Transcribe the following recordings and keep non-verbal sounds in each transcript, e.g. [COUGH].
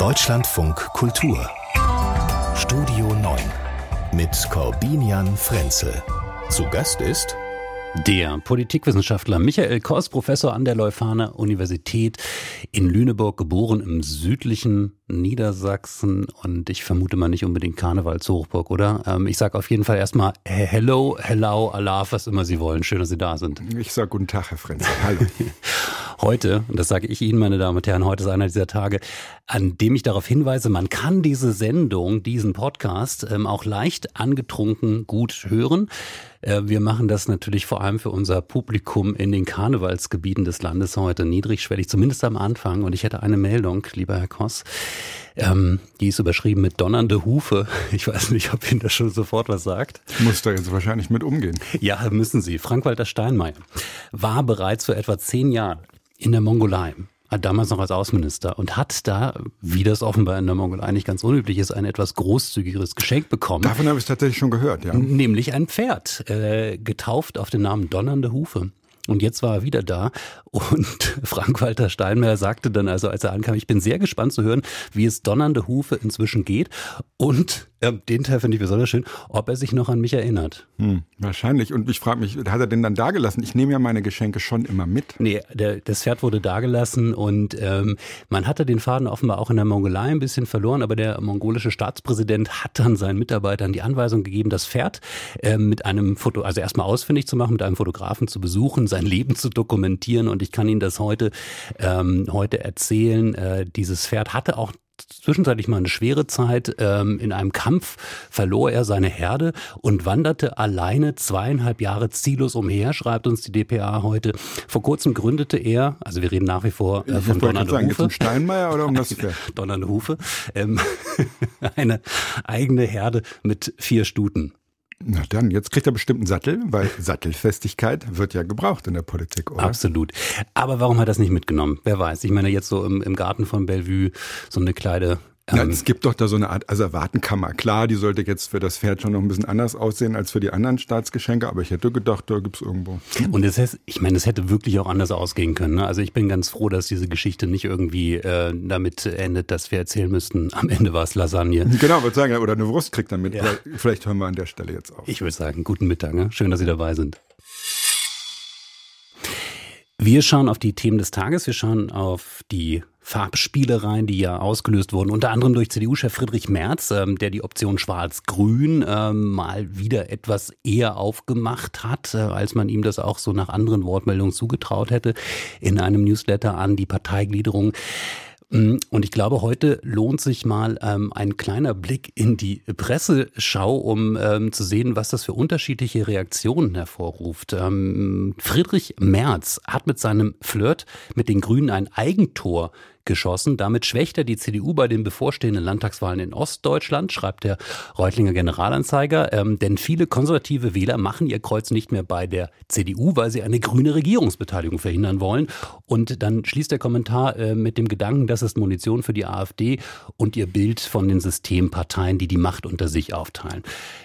Deutschlandfunk Kultur Studio 9 mit Corbinian Frenzel. Zu Gast ist der Politikwissenschaftler Michael Koss, Professor an der Leuphana Universität in Lüneburg, geboren im südlichen Niedersachsen und ich vermute mal nicht unbedingt Karnevalshochburg, oder? Ähm, ich sage auf jeden Fall erstmal Hello, Hello, Allah, was immer Sie wollen. Schön, dass Sie da sind. Ich sage guten Tag, Herr Frenzel. Hallo. [LAUGHS] heute, und das sage ich Ihnen, meine Damen und Herren, heute ist einer dieser Tage, an dem ich darauf hinweise, man kann diese Sendung, diesen Podcast ähm, auch leicht angetrunken gut hören. Äh, wir machen das natürlich vor allem für unser Publikum in den Karnevalsgebieten des Landes heute niedrigschwellig, zumindest am Anfang. Und ich hätte eine Meldung, lieber Herr Koss. Ähm, die ist überschrieben mit donnernde Hufe. [LAUGHS] Ich weiß nicht, ob Ihnen das schon sofort was sagt. Muss da jetzt wahrscheinlich mit umgehen. Ja, müssen Sie. Frank-Walter Steinmeier war bereits vor etwa zehn Jahren in der Mongolei damals noch als Außenminister und hat da, wie das offenbar in der Mongolei nicht ganz unüblich ist, ein etwas großzügigeres Geschenk bekommen. Davon habe ich tatsächlich schon gehört, ja. Nämlich ein Pferd, äh, getauft auf den Namen Donnernde Hufe. Und jetzt war er wieder da. Und [LAUGHS] Frank-Walter Steinmeier sagte dann also, als er ankam, ich bin sehr gespannt zu hören, wie es Donnernde Hufe inzwischen geht. Und äh, den Teil finde ich besonders schön, ob er sich noch an mich erinnert. Hm, wahrscheinlich. Und ich frage mich, hat er den dann dagelassen? Ich nehme ja meine Geschenke schon immer mit. Nee, der, das Pferd wurde dagelassen und ähm, man hatte den Faden offenbar auch in der Mongolei ein bisschen verloren, aber der mongolische Staatspräsident hat dann seinen Mitarbeitern die Anweisung gegeben, das Pferd äh, mit einem Foto, also erstmal ausfindig zu machen, mit einem Fotografen zu besuchen, sein Leben zu dokumentieren und ich kann Ihnen das heute, ähm, heute erzählen. Äh, dieses Pferd hatte auch zwischenzeitlich mal eine schwere Zeit. Ähm, in einem Kampf verlor er seine Herde und wanderte alleine zweieinhalb Jahre ziellos umher, schreibt uns die DPA heute. Vor kurzem gründete er, also wir reden nach wie vor äh, von Donnernde sagen, Hufe. Um Steinmeier oder um das? [LAUGHS] Donnernde Hufe. Ähm, [LAUGHS] eine eigene Herde mit vier Stuten. Na dann, jetzt kriegt er bestimmt einen Sattel, weil Sattelfestigkeit wird ja gebraucht in der Politik, oder? Absolut. Aber warum hat er das nicht mitgenommen? Wer weiß. Ich meine, jetzt so im, im Garten von Bellevue so eine kleine ja, ähm, es gibt doch da so eine Art Asservatenkammer. Klar, die sollte jetzt für das Pferd schon noch ein bisschen anders aussehen als für die anderen Staatsgeschenke, aber ich hätte gedacht, da gibt's irgendwo. Und es heißt, ich meine, es hätte wirklich auch anders ausgehen können. Ne? Also ich bin ganz froh, dass diese Geschichte nicht irgendwie äh, damit endet, dass wir erzählen müssten, am Ende war es Lasagne. Genau, würde sagen, oder eine Wurst kriegt damit. Ja. Vielleicht hören wir an der Stelle jetzt auf. Ich würde sagen, guten Mittag. Ne? Schön, dass Sie dabei sind. Wir schauen auf die Themen des Tages, wir schauen auf die Farbspielereien, die ja ausgelöst wurden, unter anderem durch CDU-Chef Friedrich Merz, ähm, der die Option Schwarz-Grün ähm, mal wieder etwas eher aufgemacht hat, äh, als man ihm das auch so nach anderen Wortmeldungen zugetraut hätte, in einem Newsletter an die Parteigliederung. Mm, und ich glaube, heute lohnt sich mal ähm, ein kleiner Blick in die Presseschau, um ähm, zu sehen, was das für unterschiedliche Reaktionen hervorruft. Ähm, Friedrich Merz hat mit seinem Flirt mit den Grünen ein Eigentor geschossen. Damit schwächt er die CDU bei den bevorstehenden Landtagswahlen in Ostdeutschland, schreibt der Reutlinger Generalanzeiger. Ähm, denn viele konservative Wähler machen ihr Kreuz nicht mehr bei der CDU, weil sie eine grüne Regierungsbeteiligung verhindern wollen. Und dann schließt der Kommentar äh, mit dem Gedanken, das ist Munition für die AfD und ihr Bild von den Systemparteien, die die Macht unter sich aufteilen.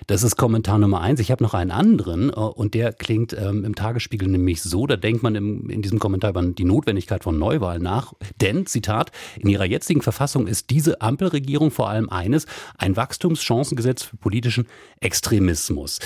Das ist Kommentar Nummer eins. Ich habe noch einen anderen äh, und der klingt ähm, im Tagesspiegel nämlich so, da denkt man im, in diesem Kommentar über die Notwendigkeit von Neuwahlen nach. Denn, Zitat, Zitat, in ihrer jetzigen Verfassung ist diese Ampelregierung vor allem eines, ein Wachstumschancengesetz für politischen Extremismus.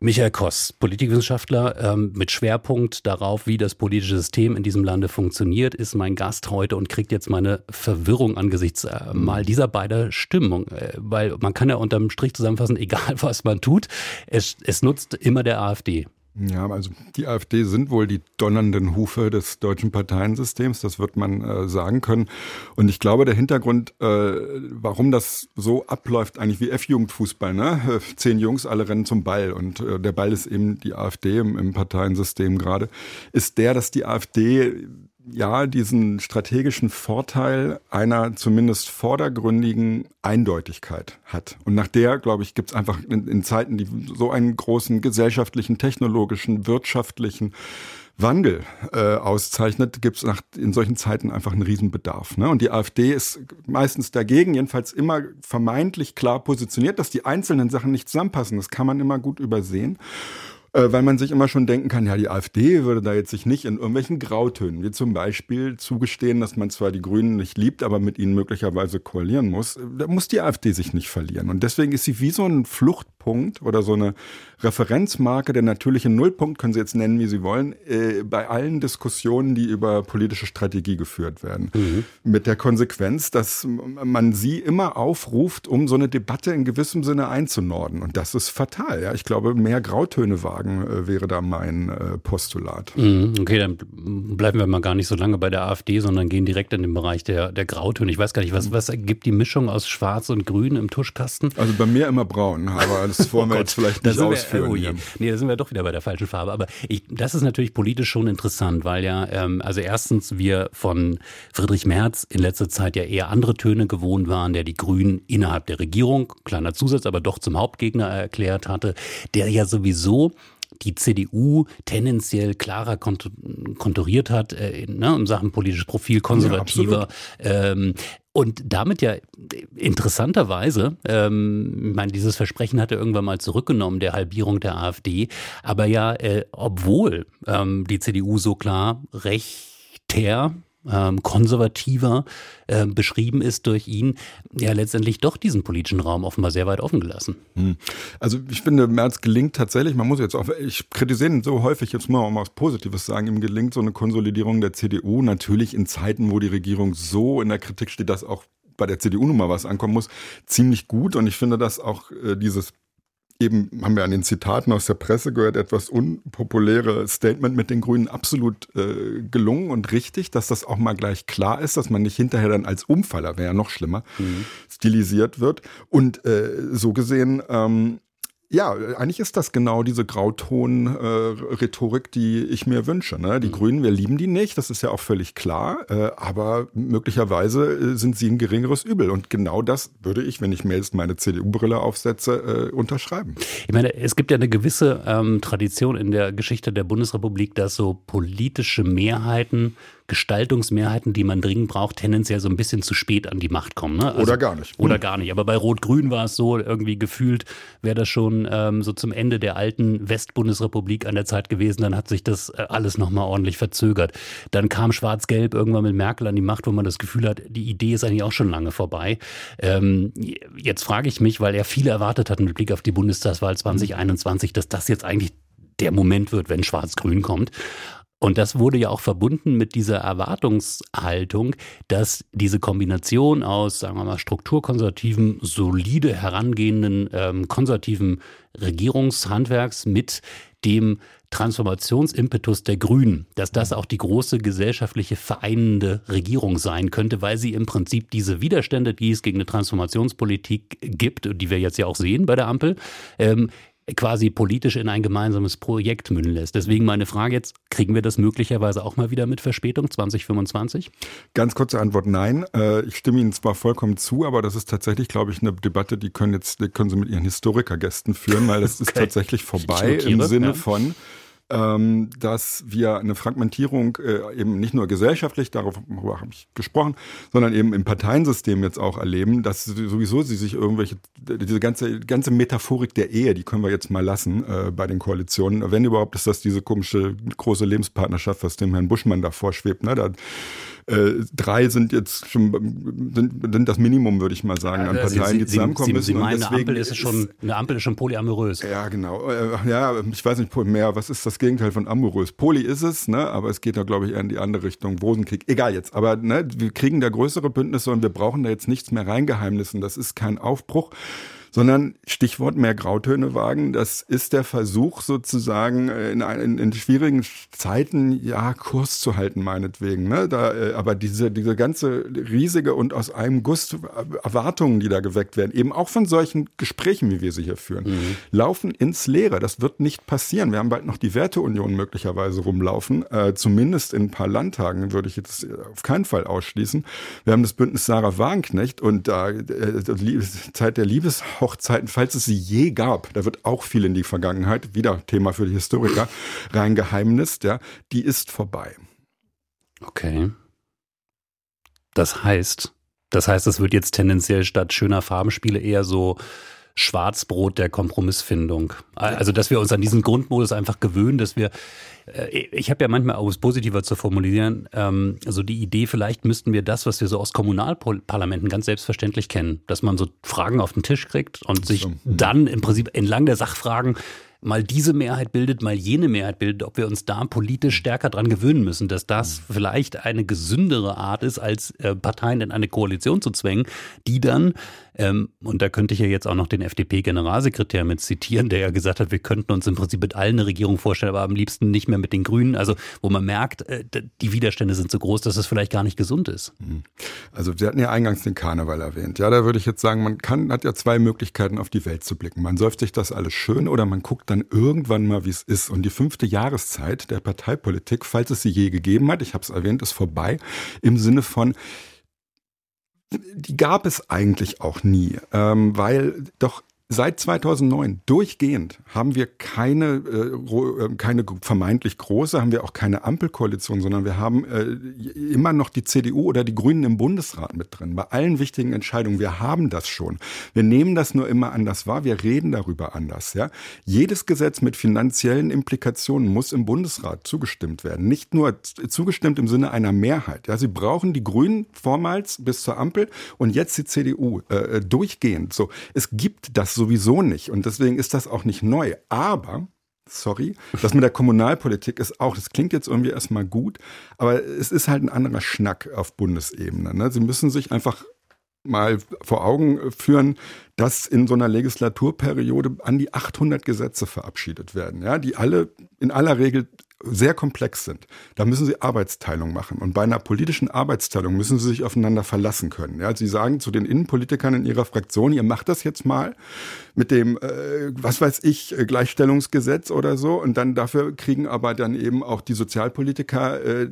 Michael Koss, Politikwissenschaftler ähm, mit Schwerpunkt darauf, wie das politische System in diesem Lande funktioniert, ist mein Gast heute und kriegt jetzt meine Verwirrung angesichts äh, mal dieser beider Stimmung. Äh, weil man kann ja unterm Strich zusammenfassen, [LAUGHS] egal was man tut, es, es nutzt immer der AfD. Ja, also die AfD sind wohl die donnernden Hufe des deutschen Parteiensystems, das wird man äh, sagen können. Und ich glaube, der Hintergrund, äh, warum das so abläuft, eigentlich wie F-Jugendfußball, ne? Zehn Jungs, alle rennen zum Ball und äh, der Ball ist eben die AfD im, im Parteiensystem gerade, ist der, dass die AfD ja diesen strategischen Vorteil einer zumindest vordergründigen Eindeutigkeit hat. Und nach der, glaube ich, gibt es einfach in, in, Zeiten, die so einen großen gesellschaftlichen, technologischen, wirtschaftlichen Wandel äh, auszeichnet, gibt es in solchen Zeiten einfach einen Riesenbedarf. Ne? Und die AfD ist meistens dagegen, jedenfalls immer vermeintlich klar positioniert, dass die einzelnen Sachen nicht zusammenpassen. Das kann man immer gut übersehen. Äh, weil man sich immer schon denken kann, ja, die AfD würde da jetzt sich nicht in irgendwelchen Grautönen, wie zum Beispiel zugestehen, dass man zwar die Grünen nicht liebt, aber mit ihnen möglicherweise koalieren muss. Da muss die AfD sich nicht verlieren. Und deswegen ist sie wie so ein Fluchtpunkt oder so eine Referenzmarke, der natürliche Nullpunkt, können Sie jetzt nennen, wie Sie wollen, äh, bei allen Diskussionen, die über politische Strategie geführt werden. Mhm. Mit der Konsequenz, dass man sie immer aufruft, um so eine Debatte in gewissem Sinne einzunorden. Und das ist fatal. Ja? Ich glaube, mehr Grautöne wagen äh, wäre da mein äh, Postulat. Mhm. Okay, dann bleiben wir mal gar nicht so lange bei der AfD, sondern gehen direkt in den Bereich der, der Grautöne. Ich weiß gar nicht, was, was ergibt die Mischung aus Schwarz und Grün im Tuschkasten? Also bei mir immer braun, aber das wollen wir oh jetzt vielleicht nicht ausführen. Wir, oh nee, da sind wir doch wieder bei der falschen Farbe. Aber ich, das ist natürlich politisch schon interessant, weil ja, ähm, also erstens wir von Friedrich Merz in letzter Zeit ja eher andere Töne gewohnt waren, der die Grünen innerhalb der Regierung, kleiner Zusatz, aber doch zum Hauptgegner erklärt hatte, der ja sowieso die CDU tendenziell klarer konturiert hat äh, ne, in Sachen politisches Profil, konservativer. Ja, ähm, und damit ja interessanterweise, ähm, ich meine, dieses Versprechen hat er irgendwann mal zurückgenommen, der Halbierung der AfD, aber ja, äh, obwohl ähm, die CDU so klar rechter ähm, konservativer äh, beschrieben ist durch ihn, ja letztendlich doch diesen politischen Raum offenbar sehr weit offen gelassen. Hm. Also ich finde, Merz gelingt tatsächlich, man muss jetzt auch, ich kritisiere ihn so häufig, jetzt mal was Positives sagen, ihm gelingt so eine Konsolidierung der CDU natürlich in Zeiten, wo die Regierung so in der Kritik steht, dass auch bei der CDU nun mal was ankommen muss, ziemlich gut. Und ich finde, dass auch äh, dieses eben, haben wir an den Zitaten aus der Presse gehört, etwas unpopuläre Statement mit den Grünen absolut äh, gelungen und richtig, dass das auch mal gleich klar ist, dass man nicht hinterher dann als Umfaller, wäre ja noch schlimmer, mhm. stilisiert wird. Und äh, so gesehen ähm, ja, eigentlich ist das genau diese Grauton-Rhetorik, äh, die ich mir wünsche. Ne? Die mhm. Grünen, wir lieben die nicht, das ist ja auch völlig klar, äh, aber möglicherweise äh, sind sie ein geringeres Übel. Und genau das würde ich, wenn ich mir jetzt meine CDU-Brille aufsetze, äh, unterschreiben. Ich meine, es gibt ja eine gewisse ähm, Tradition in der Geschichte der Bundesrepublik, dass so politische Mehrheiten Gestaltungsmehrheiten, die man dringend braucht, tendenziell so ein bisschen zu spät an die Macht kommen. Ne? Also, oder gar nicht. Oder gar nicht. Aber bei Rot-Grün war es so, irgendwie gefühlt wäre das schon ähm, so zum Ende der alten Westbundesrepublik an der Zeit gewesen. Dann hat sich das äh, alles nochmal ordentlich verzögert. Dann kam Schwarz-Gelb irgendwann mit Merkel an die Macht, wo man das Gefühl hat, die Idee ist eigentlich auch schon lange vorbei. Ähm, jetzt frage ich mich, weil er viele erwartet hat mit Blick auf die Bundestagswahl 2021, dass das jetzt eigentlich der Moment wird, wenn Schwarz-Grün kommt. Und das wurde ja auch verbunden mit dieser Erwartungshaltung, dass diese Kombination aus, sagen wir mal, strukturkonservativen, solide herangehenden ähm, konservativen Regierungshandwerks mit dem Transformationsimpetus der Grünen, dass das auch die große gesellschaftliche vereinende Regierung sein könnte, weil sie im Prinzip diese Widerstände, die es gegen eine Transformationspolitik gibt, die wir jetzt ja auch sehen bei der Ampel, ähm, quasi politisch in ein gemeinsames Projekt münden lässt. Deswegen meine Frage jetzt, kriegen wir das möglicherweise auch mal wieder mit Verspätung 2025? Ganz kurze Antwort, nein. Äh, ich stimme Ihnen zwar vollkommen zu, aber das ist tatsächlich, glaube ich, eine Debatte, die können jetzt, die können Sie mit Ihren Historikergästen führen, weil das okay. ist tatsächlich vorbei im Sinne ja. von, ähm, dass wir eine Fragmentierung äh, eben nicht nur gesellschaftlich, darüber habe ich gesprochen, sondern eben im Parteiensystem jetzt auch erleben, dass sowieso sie sich irgendwelche, diese ganze, ganze Metaphorik der Ehe, die können wir jetzt mal lassen äh, bei den Koalitionen. Wenn überhaupt ist das diese komische große Lebenspartnerschaft, was dem Herrn Buschmann da vorschwebt. Ne? Da äh, drei sind jetzt schon sind, sind das Minimum, würde ich mal sagen, an Parteien, Sie, die zusammenkommen Sie, müssen. Sie meinen, eine Ampel ist, schon, eine Ampel ist schon polyamorös. Ja, genau. Äh, ja, ich weiß nicht mehr, was ist das Gegenteil von amorös? Poly ist es, ne? aber es geht da, glaube ich, eher in die andere Richtung. Rosenkrieg, egal jetzt. Aber ne, wir kriegen da größere Bündnisse und wir brauchen da jetzt nichts mehr reingeheimnissen. Das ist kein Aufbruch sondern Stichwort mehr Grautöne wagen, das ist der Versuch sozusagen äh, in, in, in schwierigen Zeiten ja Kurs zu halten meinetwegen. Ne? Da, äh, aber diese, diese ganze riesige und aus einem Guss Erwartungen, die da geweckt werden, eben auch von solchen Gesprächen, wie wir sie hier führen, mhm. laufen ins Leere. Das wird nicht passieren. Wir haben bald noch die Werteunion möglicherweise rumlaufen, äh, zumindest in ein paar Landtagen würde ich jetzt auf keinen Fall ausschließen. Wir haben das Bündnis Sarah Wagenknecht und da äh, Zeit der Liebes Hochzeiten, falls es sie je gab, da wird auch viel in die Vergangenheit, wieder Thema für die Historiker, rein geheimnist, ja, die ist vorbei. Okay. Das heißt, das heißt, es wird jetzt tendenziell statt schöner Farbenspiele eher so Schwarzbrot der Kompromissfindung. Also, dass wir uns an diesen Grundmodus einfach gewöhnen, dass wir äh, ich habe ja manchmal, um es positiver zu formulieren, ähm, also die Idee, vielleicht müssten wir das, was wir so aus Kommunalparlamenten ganz selbstverständlich kennen, dass man so Fragen auf den Tisch kriegt und sich mhm. dann im Prinzip entlang der Sachfragen mal diese Mehrheit bildet, mal jene Mehrheit bildet, ob wir uns da politisch stärker dran gewöhnen müssen, dass das mhm. vielleicht eine gesündere Art ist, als äh, Parteien in eine Koalition zu zwängen, die dann ähm, und da könnte ich ja jetzt auch noch den FDP-Generalsekretär mit zitieren, der ja gesagt hat, wir könnten uns im Prinzip mit allen eine Regierung vorstellen, aber am liebsten nicht mehr mit den Grünen. Also wo man merkt, äh, die Widerstände sind so groß, dass es vielleicht gar nicht gesund ist. Mhm. Also Sie hatten ja eingangs den Karneval erwähnt. Ja, da würde ich jetzt sagen, man kann, hat ja zwei Möglichkeiten, auf die Welt zu blicken. Man säuft sich das alles schön oder man guckt dann irgendwann mal, wie es ist. Und die fünfte Jahreszeit der Parteipolitik, falls es sie je gegeben hat, ich habe es erwähnt, ist vorbei, im Sinne von, die gab es eigentlich auch nie, ähm, weil doch Seit 2009 durchgehend haben wir keine, äh, äh, keine vermeintlich große, haben wir auch keine Ampelkoalition, sondern wir haben äh, immer noch die CDU oder die Grünen im Bundesrat mit drin. Bei allen wichtigen Entscheidungen. Wir haben das schon. Wir nehmen das nur immer anders wahr. Wir reden darüber anders. Ja? Jedes Gesetz mit finanziellen Implikationen muss im Bundesrat zugestimmt werden. Nicht nur zugestimmt im Sinne einer Mehrheit. Ja? Sie brauchen die Grünen vormals bis zur Ampel und jetzt die CDU äh, durchgehend. So, es gibt das sowieso nicht. Und deswegen ist das auch nicht neu. Aber sorry. Das mit der Kommunalpolitik ist auch, das klingt jetzt irgendwie erstmal gut, aber es ist halt ein anderer Schnack auf Bundesebene. Ne? Sie müssen sich einfach mal vor Augen führen, dass in so einer Legislaturperiode an die 800 Gesetze verabschiedet werden, ja, die alle in aller Regel sehr komplex sind. Da müssen Sie Arbeitsteilung machen. Und bei einer politischen Arbeitsteilung müssen Sie sich aufeinander verlassen können. Ja, Sie sagen zu den Innenpolitikern in Ihrer Fraktion, ihr macht das jetzt mal mit dem, äh, was weiß ich, Gleichstellungsgesetz oder so. Und dann dafür kriegen aber dann eben auch die Sozialpolitiker äh,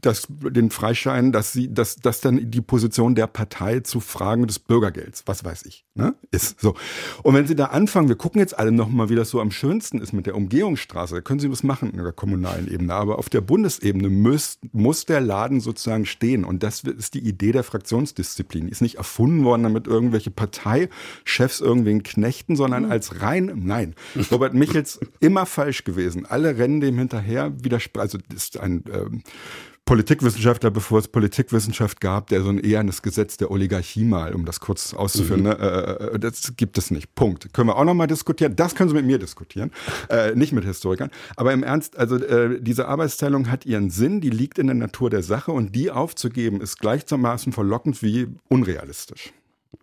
das, den Freischein, dass sie, dass, dass dann die Position der Partei zu Fragen des Bürgergelds, was weiß ich, ne, ist. So. Und wenn Sie da anfangen, wir gucken jetzt alle nochmal, wie das so am schönsten ist mit der Umgehungsstraße, können Sie was machen in der Kommunal kommunalen Ebene. Aber auf der Bundesebene muss, muss der Laden sozusagen stehen. Und das ist die Idee der Fraktionsdisziplin. Die ist nicht erfunden worden, damit irgendwelche Parteichefs irgendwen knechten, sondern mhm. als rein, nein. [LAUGHS] Robert Michels immer falsch gewesen. Alle rennen dem hinterher, widersprechen. Also, das ist ein, ähm, Politikwissenschaftler, bevor es Politikwissenschaft gab, der so ein ehernes Gesetz der Oligarchie mal, um das kurz auszuführen, mhm. ne, äh, äh, das gibt es nicht. Punkt. Können wir auch nochmal diskutieren. Das können Sie mit mir diskutieren, äh, nicht mit Historikern. Aber im Ernst, also äh, diese Arbeitsteilung hat ihren Sinn, die liegt in der Natur der Sache und die aufzugeben ist gleichermaßen verlockend wie unrealistisch.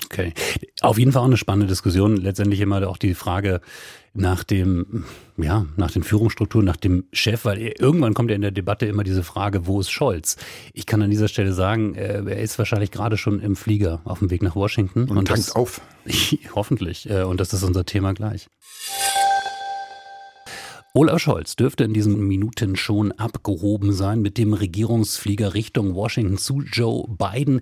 Okay. Auf jeden Fall auch eine spannende Diskussion. Letztendlich immer auch die Frage nach dem, ja, nach den Führungsstrukturen, nach dem Chef, weil irgendwann kommt ja in der Debatte immer diese Frage, wo ist Scholz? Ich kann an dieser Stelle sagen, äh, er ist wahrscheinlich gerade schon im Flieger auf dem Weg nach Washington. Und, und tankt das, auf. [LAUGHS] hoffentlich. Äh, und das ist unser Thema gleich. Olaf Scholz dürfte in diesen Minuten schon abgehoben sein mit dem Regierungsflieger Richtung Washington zu Joe Biden.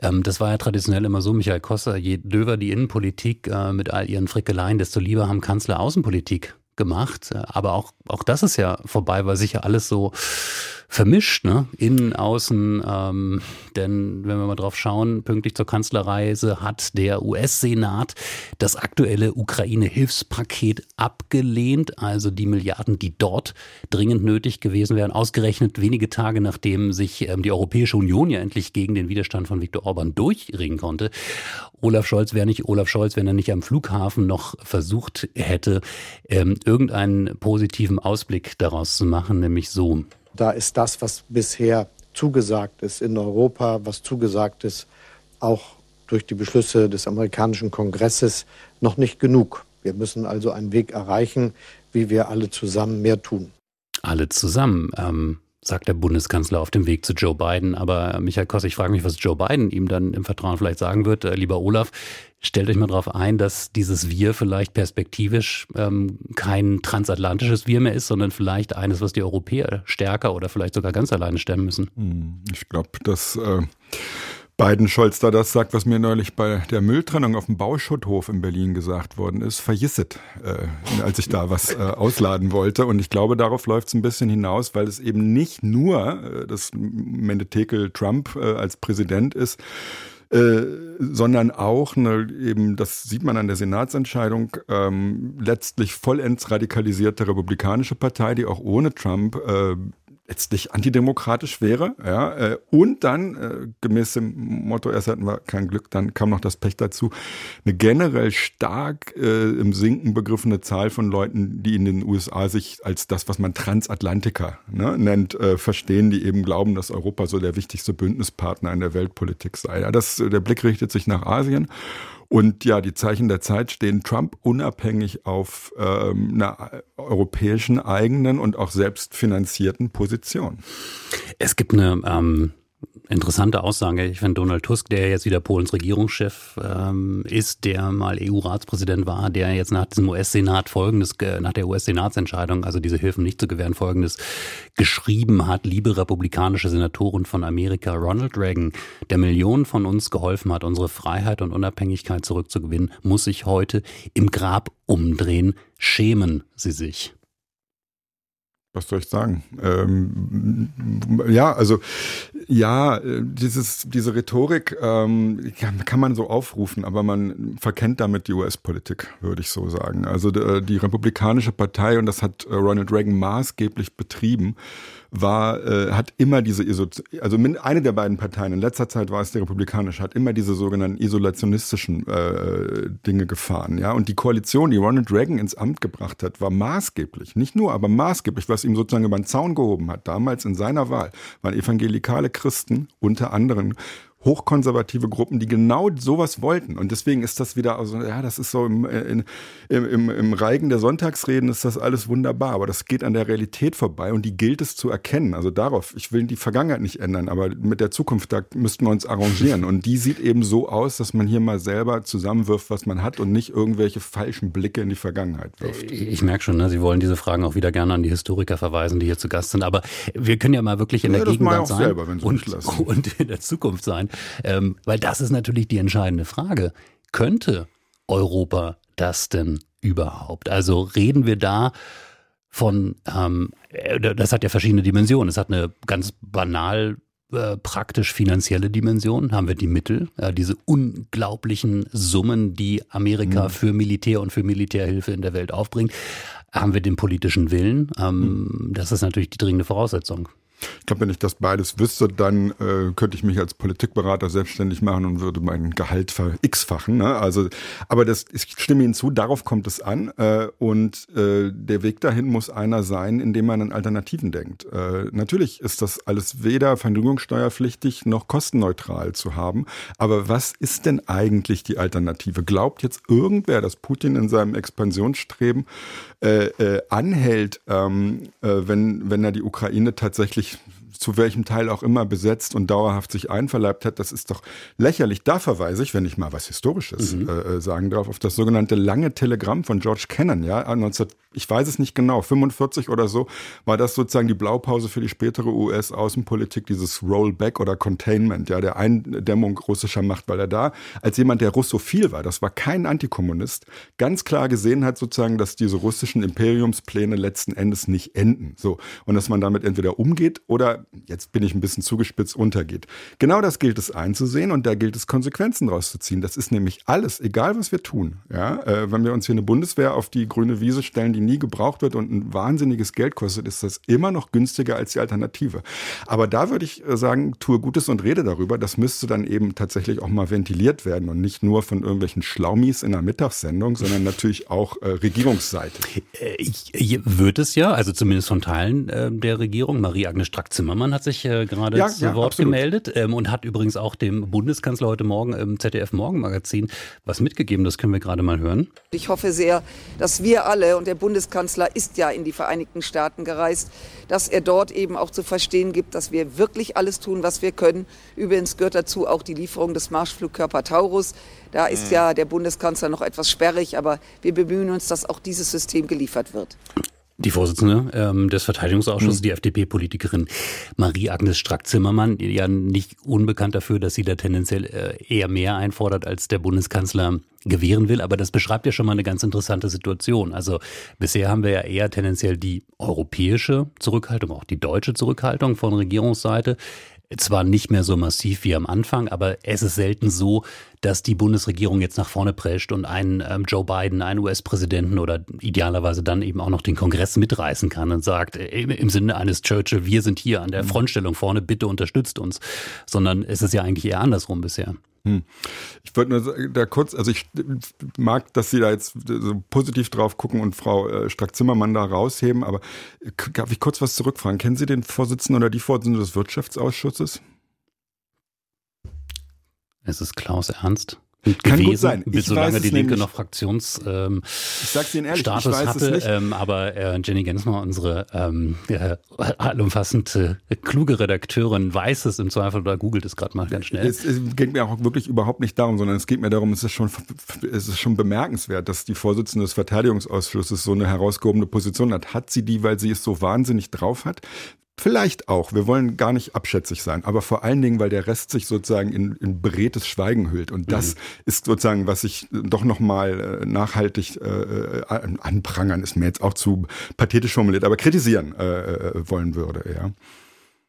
Ähm, das war ja traditionell immer so, Michael Kosser, je döver die Innenpolitik äh, mit all ihren Frickeleien, desto lieber haben Kanzler Außenpolitik gemacht. Äh, aber auch, auch das ist ja vorbei, weil sich ja alles so vermischt, ne? Innen, außen. Ähm, denn wenn wir mal drauf schauen, pünktlich zur Kanzlerreise hat der US-Senat das aktuelle Ukraine-Hilfspaket abgelehnt, also die Milliarden, die dort dringend nötig gewesen wären, ausgerechnet wenige Tage nachdem sich ähm, die Europäische Union ja endlich gegen den Widerstand von Viktor Orban durchringen konnte. Olaf Scholz wäre nicht Olaf Scholz, wenn er nicht am Flughafen noch versucht hätte, ähm, irgendeinen positiven Ausblick daraus zu machen, nämlich so. Da ist das, was bisher zugesagt ist in Europa, was zugesagt ist, auch durch die Beschlüsse des amerikanischen Kongresses, noch nicht genug. Wir müssen also einen Weg erreichen, wie wir alle zusammen mehr tun. Alle zusammen. Ähm, sagt der Bundeskanzler auf dem Weg zu Joe Biden. Aber äh, Michael Koss, ich frage mich, was Joe Biden ihm dann im Vertrauen vielleicht sagen wird. Äh, lieber Olaf, stellt euch mal darauf ein, dass dieses Wir vielleicht perspektivisch ähm, kein transatlantisches Wir mehr ist, sondern vielleicht eines, was die Europäer stärker oder vielleicht sogar ganz alleine stemmen müssen. Hm, ich glaube, dass äh, Biden Scholz da das sagt, was mir neulich bei der Mülltrennung auf dem Bauschutthof in Berlin gesagt worden ist, vergisset, äh, als ich da was äh, ausladen wollte. Und ich glaube, darauf läuft es ein bisschen hinaus, weil es eben nicht nur äh, das Mendetekel Trump äh, als Präsident ist, äh, sondern auch eine, eben, das sieht man an der Senatsentscheidung, ähm, letztlich vollends radikalisierte republikanische Partei, die auch ohne Trump äh, letztlich antidemokratisch wäre. Ja, äh, und dann, äh, gemäß dem Motto, erst hatten wir kein Glück, dann kam noch das Pech dazu, eine generell stark äh, im Sinken begriffene Zahl von Leuten, die in den USA sich als das, was man Transatlantiker ne, nennt, äh, verstehen, die eben glauben, dass Europa so der wichtigste Bündnispartner in der Weltpolitik sei. Ja, das, der Blick richtet sich nach Asien. Und ja, die Zeichen der Zeit stehen Trump unabhängig auf ähm, einer europäischen eigenen und auch selbstfinanzierten Position. Es gibt eine ähm, interessante Aussage. Ich finde Donald Tusk, der jetzt wieder Polens Regierungschef ähm, ist, der mal EU-Ratspräsident war, der jetzt nach diesem US-Senat folgendes, nach der US-Senatsentscheidung, also diese Hilfen nicht zu gewähren, folgendes geschrieben hat, liebe republikanische Senatoren von Amerika, Ronald Reagan, der Millionen von uns geholfen hat, unsere Freiheit und Unabhängigkeit zurückzugewinnen, muss sich heute im Grab umdrehen. Schämen Sie sich was soll ich sagen? Ähm, ja, also ja, dieses, diese Rhetorik ähm, kann, man so aufrufen, aber man verkennt damit die US-Politik, würde ich so sagen. Also die, die Republikanische Partei, und das hat Ronald Reagan maßgeblich betrieben, war, äh, hat immer diese, Iso also eine der beiden Parteien, in letzter Zeit war es die Republikanische, hat immer diese sogenannten isolationistischen äh, Dinge gefahren. Ja? Und die Koalition, die Ronald Reagan ins Amt gebracht hat, war maßgeblich, nicht nur, aber maßgeblich, was ihm sozusagen über den Zaun gehoben hat, damals in seiner Wahl, waren evangelikale Christen unter anderem hochkonservative Gruppen, die genau sowas wollten. Und deswegen ist das wieder, also, ja, das ist so im, in, im, im Reigen der Sonntagsreden ist das alles wunderbar, aber das geht an der Realität vorbei und die gilt es zu erkennen. Also darauf, ich will die Vergangenheit nicht ändern, aber mit der Zukunft, da müssten wir uns arrangieren. Und die sieht eben so aus, dass man hier mal selber zusammenwirft, was man hat und nicht irgendwelche falschen Blicke in die Vergangenheit wirft. Ich merke schon, ne, Sie wollen diese Fragen auch wieder gerne an die Historiker verweisen, die hier zu Gast sind. Aber wir können ja mal wirklich in ja, der Gegenwart sein selber, und, [LAUGHS] und in der Zukunft sein. Ähm, weil das ist natürlich die entscheidende Frage. Könnte Europa das denn überhaupt? Also reden wir da von, ähm, äh, das hat ja verschiedene Dimensionen. Es hat eine ganz banal äh, praktisch finanzielle Dimension, haben wir die Mittel, äh, diese unglaublichen Summen, die Amerika mhm. für Militär und für Militärhilfe in der Welt aufbringt. Haben wir den politischen Willen? Ähm, mhm. Das ist natürlich die dringende Voraussetzung. Ich glaube, wenn ich das beides wüsste, dann äh, könnte ich mich als Politikberater selbstständig machen und würde mein Gehalt ver x-fachen. Ne? Also, aber das, ich stimme Ihnen zu, darauf kommt es an. Äh, und äh, der Weg dahin muss einer sein, indem man an Alternativen denkt. Äh, natürlich ist das alles weder vergnügungssteuerpflichtig noch kostenneutral zu haben. Aber was ist denn eigentlich die Alternative? Glaubt jetzt irgendwer, dass Putin in seinem Expansionsstreben äh, äh, anhält, ähm, äh, wenn, wenn er die Ukraine tatsächlich ich zu welchem Teil auch immer besetzt und dauerhaft sich einverleibt hat, das ist doch lächerlich. Da verweise ich, wenn ich mal was Historisches mhm. äh, sagen darf, auf das sogenannte lange Telegramm von George Kennan, ja, 19, ich weiß es nicht genau, 45 oder so, war das sozusagen die Blaupause für die spätere US-Außenpolitik, dieses Rollback oder Containment, ja, der Eindämmung russischer Macht, weil er da als jemand, der russophil war, das war kein Antikommunist, ganz klar gesehen hat sozusagen, dass diese russischen Imperiumspläne letzten Endes nicht enden, so, und dass man damit entweder umgeht oder jetzt bin ich ein bisschen zugespitzt, untergeht. Genau das gilt es einzusehen und da gilt es Konsequenzen rauszuziehen. Das ist nämlich alles, egal was wir tun. Ja, äh, wenn wir uns hier eine Bundeswehr auf die grüne Wiese stellen, die nie gebraucht wird und ein wahnsinniges Geld kostet, ist das immer noch günstiger als die Alternative. Aber da würde ich äh, sagen, tue Gutes und rede darüber. Das müsste dann eben tatsächlich auch mal ventiliert werden und nicht nur von irgendwelchen Schlaumis in der Mittagssendung, sondern natürlich auch äh, Regierungsseite. Äh, ich, wird es ja, also zumindest von Teilen äh, der Regierung. Marie-Agnes Strack-Zimmermann Böhmermann hat sich äh, gerade ja, zu ja, Wort absolut. gemeldet ähm, und hat übrigens auch dem Bundeskanzler heute Morgen im ZDF Morgenmagazin was mitgegeben. Das können wir gerade mal hören. Ich hoffe sehr, dass wir alle, und der Bundeskanzler ist ja in die Vereinigten Staaten gereist, dass er dort eben auch zu verstehen gibt, dass wir wirklich alles tun, was wir können. Übrigens gehört dazu auch die Lieferung des Marschflugkörper Taurus. Da ist mhm. ja der Bundeskanzler noch etwas sperrig, aber wir bemühen uns, dass auch dieses System geliefert wird. Die Vorsitzende ähm, des Verteidigungsausschusses, mhm. die FDP-Politikerin Marie-Agnes Strack-Zimmermann, ja nicht unbekannt dafür, dass sie da tendenziell äh, eher mehr einfordert als der Bundeskanzler gewähren will. Aber das beschreibt ja schon mal eine ganz interessante Situation. Also bisher haben wir ja eher tendenziell die europäische Zurückhaltung, auch die deutsche Zurückhaltung von Regierungsseite. Zwar nicht mehr so massiv wie am Anfang, aber es ist selten so, dass die Bundesregierung jetzt nach vorne prescht und einen ähm, Joe Biden, einen US-Präsidenten oder idealerweise dann eben auch noch den Kongress mitreißen kann und sagt, äh, im, Sinne eines Churchill, wir sind hier an der mhm. Frontstellung vorne, bitte unterstützt uns. Sondern es ist ja eigentlich eher andersrum bisher. Hm. Ich wollte nur da kurz, also ich mag, dass Sie da jetzt so positiv drauf gucken und Frau äh, Strack-Zimmermann da rausheben, aber darf ich kurz was zurückfragen? Kennen Sie den Vorsitzenden oder die Vorsitzende des Wirtschaftsausschusses? Es ist Klaus Ernst. Kann gewesen, gut sein. Ich solange die Linke noch Fraktionsstatus ähm, ehrlich, hatte. Ähm, aber äh, Jenny Gensmer, unsere ähm, äh, allumfassend äh, kluge Redakteurin, weiß es im Zweifel oder googelt es gerade mal ganz schnell. Es, es, geht mir auch wirklich überhaupt nicht darum, sondern es geht mir darum, es ist schon, es ist schon bemerkenswert, dass die Vorsitzende des Verteidigungsausschusses so eine herausgehobene Position hat. Hat sie die, weil sie es so wahnsinnig drauf hat? Vielleicht auch. Wir wollen gar nicht abschätzig sein, aber vor allen Dingen, weil der Rest sich sozusagen in, in beredtes Schweigen hüllt. Und das mhm. ist sozusagen, was ich doch nochmal äh, nachhaltig äh, äh, anprangern, ist mir jetzt auch zu pathetisch formuliert, aber kritisieren äh, äh wollen würde, ja.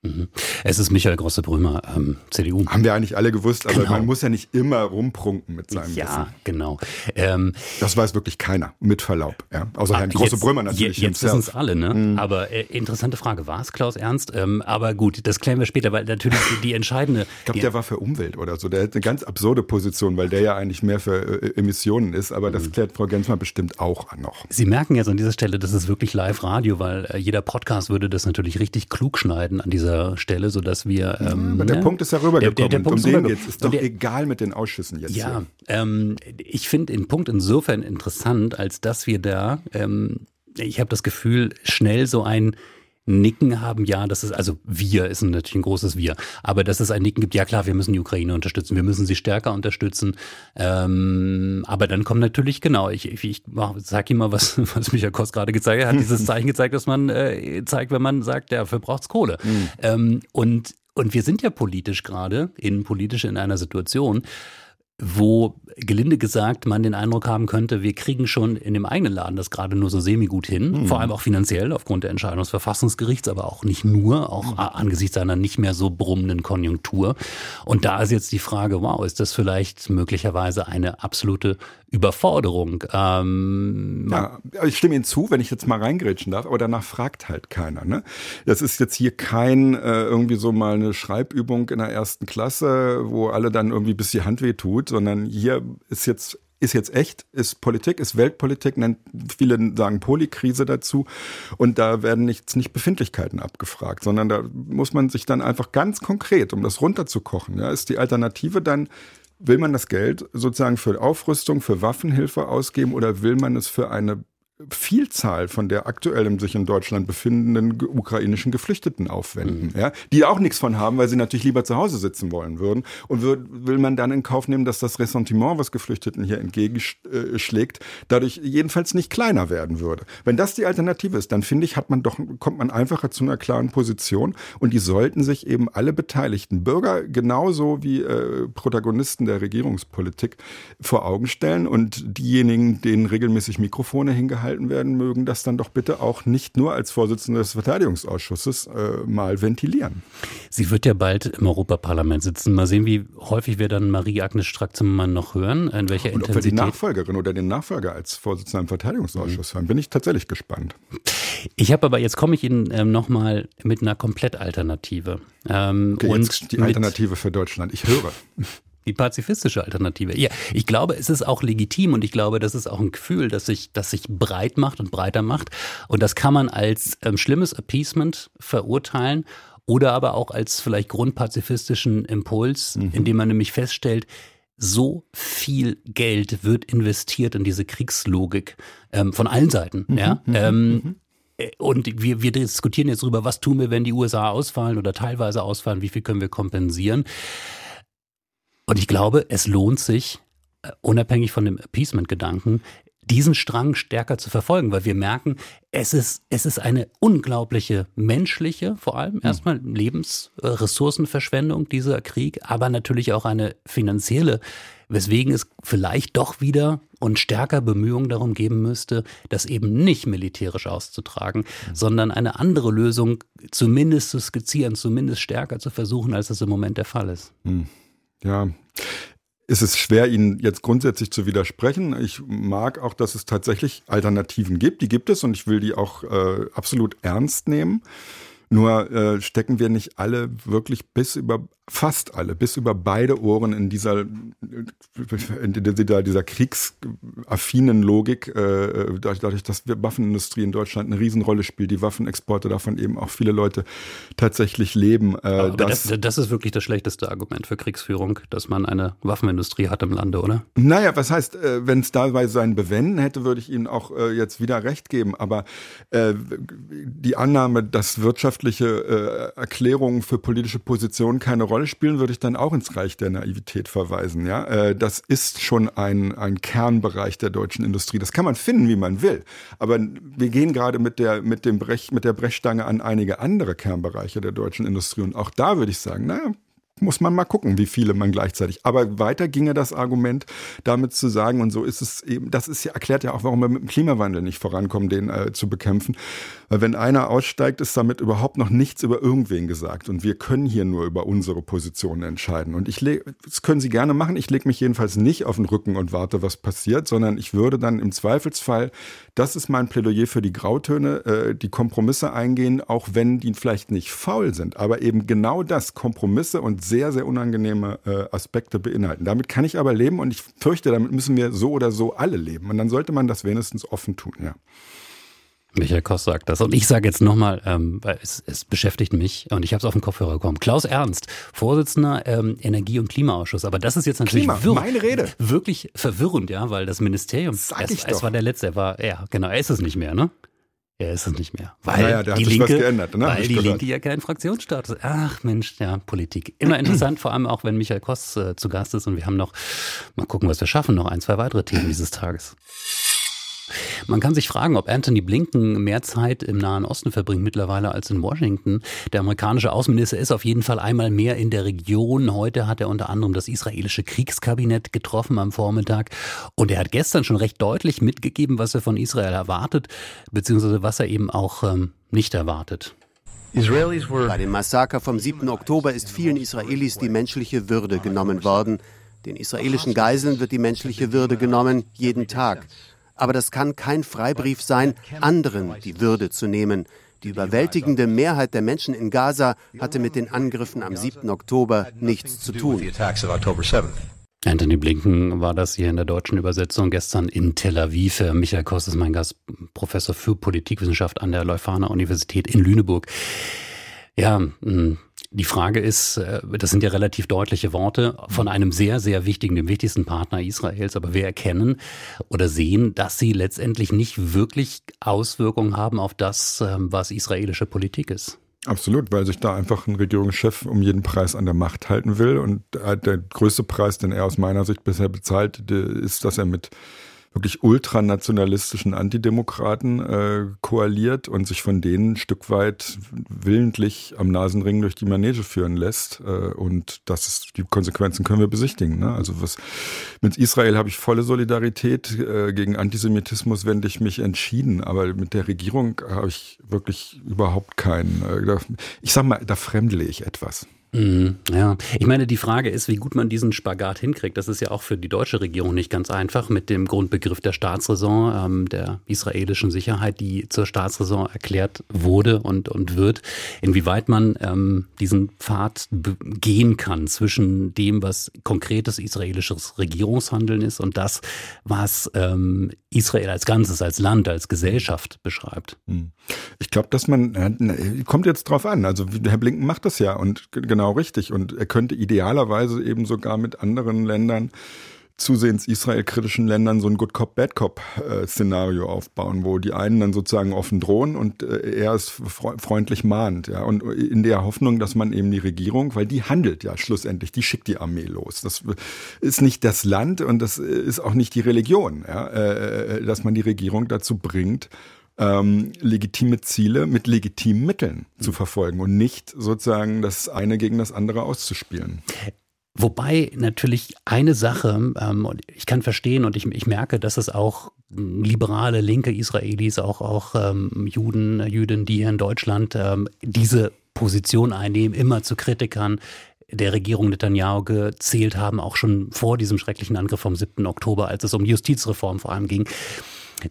Mhm. Es ist Michael Grosse-Brömer, ähm, CDU. Haben wir eigentlich alle gewusst, aber genau. man muss ja nicht immer rumprunken mit seinem ja, Wissen. Ja, genau. Ähm, das weiß wirklich keiner, mit Verlaub. Ja? Außer Herrn Grosse-Brömer natürlich. Jetzt wissen es alle, ne? Mhm. Aber äh, interessante Frage, war es Klaus Ernst? Ähm, aber gut, das klären wir später, weil natürlich die, die entscheidende... Ich glaube, der war für Umwelt oder so. Der hat eine ganz absurde Position, weil der ja eigentlich mehr für äh, Emissionen ist. Aber das mhm. klärt Frau Gensmer bestimmt auch noch. Sie merken jetzt an dieser Stelle, das ist wirklich Live-Radio, weil äh, jeder Podcast würde das natürlich richtig klug schneiden an dieser dieser Stelle, sodass wir. Ähm, Aber der ne? Punkt ist ja rübergekommen. Der, der, der Punkt um den geht's. Ist doch der, egal mit den Ausschüssen jetzt. Ja, ähm, ich finde den Punkt insofern interessant, als dass wir da, ähm, ich habe das Gefühl, schnell so ein Nicken haben, ja, das ist, also wir ist natürlich ein großes Wir, aber dass es ein Nicken gibt, ja klar, wir müssen die Ukraine unterstützen, wir müssen sie stärker unterstützen. Ähm, aber dann kommt natürlich, genau, ich, ich, ich sag ihm mal, was, [LAUGHS] was Michael Kost gerade gezeigt hat, dieses [LAUGHS] Zeichen gezeigt, dass man äh, zeigt, wenn man sagt, ja, dafür braucht's Kohle. Mhm. Ähm, und, und wir sind ja politisch gerade, innenpolitisch in einer Situation, wo gelinde gesagt man den Eindruck haben könnte, wir kriegen schon in dem eigenen Laden das gerade nur so semi-gut hin, mhm. vor allem auch finanziell aufgrund der Entscheidung des Verfassungsgerichts, aber auch nicht nur, auch mhm. angesichts einer nicht mehr so brummenden Konjunktur. Und da ist jetzt die Frage, wow, ist das vielleicht möglicherweise eine absolute Überforderung? Ähm, ja, ich stimme Ihnen zu, wenn ich jetzt mal reingrätschen darf, aber danach fragt halt keiner. Ne? Das ist jetzt hier kein äh, irgendwie so mal eine Schreibübung in der ersten Klasse, wo alle dann irgendwie bis die Hand weh tut, sondern hier ist jetzt ist jetzt echt, ist Politik, ist Weltpolitik, nennt viele sagen Polikrise dazu. Und da werden nichts, nicht Befindlichkeiten abgefragt, sondern da muss man sich dann einfach ganz konkret, um das runterzukochen, ja, ist die Alternative dann, will man das Geld sozusagen für Aufrüstung, für Waffenhilfe ausgeben oder will man es für eine Vielzahl von der aktuell sich in Deutschland befindenden ukrainischen Geflüchteten aufwenden, mhm. ja, die auch nichts von haben, weil sie natürlich lieber zu Hause sitzen wollen würden. Und will, will man dann in Kauf nehmen, dass das Ressentiment, was Geflüchteten hier entgegenschlägt, dadurch jedenfalls nicht kleiner werden würde. Wenn das die Alternative ist, dann finde ich, hat man doch, kommt man einfacher zu einer klaren Position und die sollten sich eben alle beteiligten Bürger genauso wie äh, Protagonisten der Regierungspolitik vor Augen stellen und diejenigen, denen regelmäßig Mikrofone hingehalten gehalten werden mögen, das dann doch bitte auch nicht nur als Vorsitzende des Verteidigungsausschusses äh, mal ventilieren. Sie wird ja bald im Europaparlament sitzen. Mal sehen, wie häufig wir dann Marie-Agnes Strack-Zimmermann noch hören, in welcher Und Intensität. Ob wir die Nachfolgerin oder den Nachfolger als Vorsitzender im Verteidigungsausschuss mhm. hören, bin ich tatsächlich gespannt. Ich habe aber, jetzt komme ich Ihnen ähm, nochmal mit einer Komplettalternative. Ähm, okay, und die Alternative für Deutschland. Ich höre. [LAUGHS] Die pazifistische Alternative. Ja, ich glaube, es ist auch legitim und ich glaube, das ist auch ein Gefühl, das sich, das sich breit macht und breiter macht. Und das kann man als ähm, schlimmes Appeasement verurteilen oder aber auch als vielleicht grundpazifistischen Impuls, mhm. indem man nämlich feststellt, so viel Geld wird investiert in diese Kriegslogik ähm, von allen Seiten. Mhm, ja? Mhm, ähm, mhm. Äh, und wir, wir diskutieren jetzt darüber, was tun wir, wenn die USA ausfallen oder teilweise ausfallen, wie viel können wir kompensieren. Und ich glaube, es lohnt sich, äh, unabhängig von dem Appeasement-Gedanken, diesen Strang stärker zu verfolgen, weil wir merken, es ist, es ist eine unglaubliche menschliche, vor allem erstmal Lebensressourcenverschwendung, dieser Krieg, aber natürlich auch eine finanzielle, weswegen es vielleicht doch wieder und stärker Bemühungen darum geben müsste, das eben nicht militärisch auszutragen, mhm. sondern eine andere Lösung zumindest zu skizzieren, zumindest stärker zu versuchen, als es im Moment der Fall ist. Mhm. Ja, ist es schwer, Ihnen jetzt grundsätzlich zu widersprechen. Ich mag auch, dass es tatsächlich Alternativen gibt. Die gibt es und ich will die auch äh, absolut ernst nehmen. Nur äh, stecken wir nicht alle wirklich bis über fast alle, bis über beide Ohren in dieser, in dieser, dieser kriegsaffinen Logik, äh, dadurch, dass die Waffenindustrie in Deutschland eine Riesenrolle spielt, die Waffenexporte davon eben auch viele Leute tatsächlich leben. Äh, Aber das, das, ist wirklich das schlechteste Argument für Kriegsführung, dass man eine Waffenindustrie hat im Lande, oder? Naja, was heißt, äh, wenn es dabei sein Bewenden hätte, würde ich Ihnen auch äh, jetzt wieder recht geben. Aber äh, die Annahme, dass wirtschaftliche äh, Erklärungen für politische Positionen keine Rolle Rolle spielen, würde ich dann auch ins Reich der Naivität verweisen. Ja, äh, das ist schon ein, ein Kernbereich der deutschen Industrie. Das kann man finden, wie man will. Aber wir gehen gerade mit der, mit dem Brech, mit der Brechstange an einige andere Kernbereiche der deutschen Industrie. Und auch da würde ich sagen, naja, muss man mal gucken, wie viele man gleichzeitig. Aber weiter ginge das Argument, damit zu sagen, und so ist es eben, das ist ja, erklärt ja auch, warum wir mit dem Klimawandel nicht vorankommen, den äh, zu bekämpfen. Weil wenn einer aussteigt, ist damit überhaupt noch nichts über irgendwen gesagt. Und wir können hier nur über unsere Positionen entscheiden. Und ich lege, das können Sie gerne machen. Ich lege mich jedenfalls nicht auf den Rücken und warte, was passiert, sondern ich würde dann im Zweifelsfall, das ist mein Plädoyer für die Grautöne, äh, die Kompromisse eingehen, auch wenn die vielleicht nicht faul sind, aber eben genau das, Kompromisse und sehr, sehr unangenehme äh, Aspekte beinhalten. Damit kann ich aber leben und ich fürchte, damit müssen wir so oder so alle leben. Und dann sollte man das wenigstens offen tun, ja. Michael Koss sagt das. Und ich sage jetzt nochmal, ähm, weil es, es beschäftigt mich und ich habe es auf den Kopfhörer bekommen. Klaus Ernst, Vorsitzender ähm, Energie- und Klimaausschuss. Aber das ist jetzt natürlich Klima, wir meine Rede. wirklich verwirrend, ja, weil das Ministerium, Sag es, es war der letzte, er war, ja, genau, er ist es nicht mehr, ne? Er ist es nicht mehr. Weil naja, die Linke, geändert, ne? weil die Linke ja keinen Fraktionsstatus. Ach Mensch, ja, Politik. Immer interessant, vor allem auch wenn Michael Koss äh, zu Gast ist und wir haben noch, mal gucken, was wir schaffen, noch ein, zwei weitere Themen dieses Tages. Man kann sich fragen, ob Anthony Blinken mehr Zeit im Nahen Osten verbringt mittlerweile als in Washington. Der amerikanische Außenminister ist auf jeden Fall einmal mehr in der Region. Heute hat er unter anderem das israelische Kriegskabinett getroffen am Vormittag. Und er hat gestern schon recht deutlich mitgegeben, was er von Israel erwartet, beziehungsweise was er eben auch ähm, nicht erwartet. Bei dem Massaker vom 7. Oktober ist vielen Israelis die menschliche Würde genommen worden. Den israelischen Geiseln wird die menschliche Würde genommen, jeden Tag. Aber das kann kein Freibrief sein, anderen die Würde zu nehmen. Die überwältigende Mehrheit der Menschen in Gaza hatte mit den Angriffen am 7. Oktober nichts zu tun. Anthony Blinken war das hier in der deutschen Übersetzung gestern in Tel Aviv. Michael Kost ist mein Gast, Professor für Politikwissenschaft an der Leuphana Universität in Lüneburg. Ja, hm, die Frage ist, äh, das sind ja relativ deutliche Worte von einem sehr, sehr wichtigen, dem wichtigsten Partner Israels, aber wir erkennen oder sehen, dass sie letztendlich nicht wirklich Auswirkungen haben auf das, ähm, was israelische Politik ist. Absolut, weil sich da einfach ein Regierungschef um jeden Preis an der Macht halten will. Und der größte Preis, den er aus meiner Sicht bisher bezahlt, ist, dass er mit wirklich ultranationalistischen Antidemokraten äh, koaliert und sich von denen ein Stück weit willentlich am Nasenring durch die Manege führen lässt. Äh, und das ist, die Konsequenzen können wir besichtigen. Ne? Also was mit Israel habe ich volle Solidarität. Äh, gegen Antisemitismus wende ich mich entschieden, aber mit der Regierung habe ich wirklich überhaupt keinen. Äh, ich sag mal, da fremdle ich etwas. Mhm, ja, ich meine, die Frage ist, wie gut man diesen Spagat hinkriegt. Das ist ja auch für die deutsche Regierung nicht ganz einfach mit dem Grundbegriff der Staatsräson, ähm, der israelischen Sicherheit, die zur Staatsräson erklärt wurde und, und wird. Inwieweit man ähm, diesen Pfad gehen kann zwischen dem, was konkretes israelisches Regierungshandeln ist und das, was ähm, Israel als Ganzes, als Land, als Gesellschaft beschreibt. Mhm. Ich glaube, dass man, kommt jetzt drauf an. Also Herr Blinken macht das ja und genau richtig. Und er könnte idealerweise eben sogar mit anderen Ländern zusehends israelkritischen Ländern so ein Good Cop, Bad Cop-Szenario äh, aufbauen, wo die einen dann sozusagen offen drohen und äh, er es freundlich mahnt. Ja, und in der Hoffnung, dass man eben die Regierung, weil die handelt ja schlussendlich, die schickt die Armee los. Das ist nicht das Land und das ist auch nicht die Religion, ja, äh, dass man die Regierung dazu bringt, ähm, legitime Ziele mit legitimen Mitteln zu verfolgen und nicht sozusagen das eine gegen das andere auszuspielen. Wobei natürlich eine Sache, ähm, ich kann verstehen und ich, ich merke, dass es auch liberale, linke Israelis, auch, auch ähm, Juden, Jüdinnen, die hier in Deutschland ähm, diese Position einnehmen, immer zu Kritikern der Regierung Netanyahu gezählt haben, auch schon vor diesem schrecklichen Angriff vom 7. Oktober, als es um Justizreform vor allem ging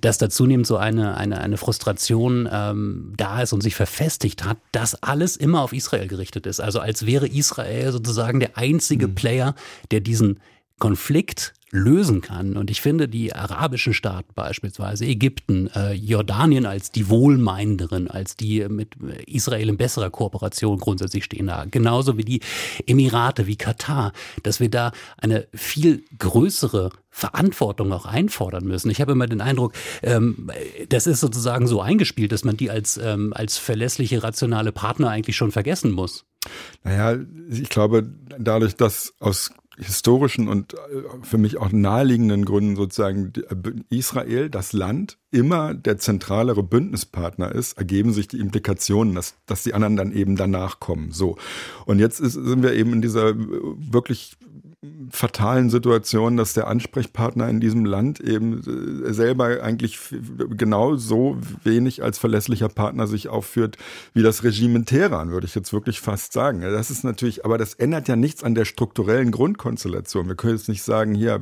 dass da zunehmend so eine, eine, eine Frustration ähm, da ist und sich verfestigt hat, dass alles immer auf Israel gerichtet ist. Also als wäre Israel sozusagen der einzige mhm. Player, der diesen Konflikt lösen kann. Und ich finde, die arabischen Staaten beispielsweise, Ägypten, äh, Jordanien als die Wohlmeinderin, als die mit Israel in besserer Kooperation grundsätzlich stehen da. Genauso wie die Emirate, wie Katar, dass wir da eine viel größere Verantwortung auch einfordern müssen. Ich habe immer den Eindruck, ähm, das ist sozusagen so eingespielt, dass man die als, ähm, als verlässliche, rationale Partner eigentlich schon vergessen muss. Naja, ich glaube, dadurch, dass aus historischen und äh, für mich auch naheliegenden Gründen sozusagen äh, Israel, das Land, immer der zentralere Bündnispartner ist, ergeben sich die Implikationen, dass, dass die anderen dann eben danach kommen. So. Und jetzt ist, sind wir eben in dieser äh, wirklich fatalen Situation, dass der Ansprechpartner in diesem Land eben äh, selber eigentlich genau so wenig als verlässlicher Partner sich aufführt wie das Regime in Teheran, würde ich jetzt wirklich fast sagen. Das ist natürlich, aber das ändert ja nichts an der strukturellen Grundkonstellation. Wir können jetzt nicht sagen, hier,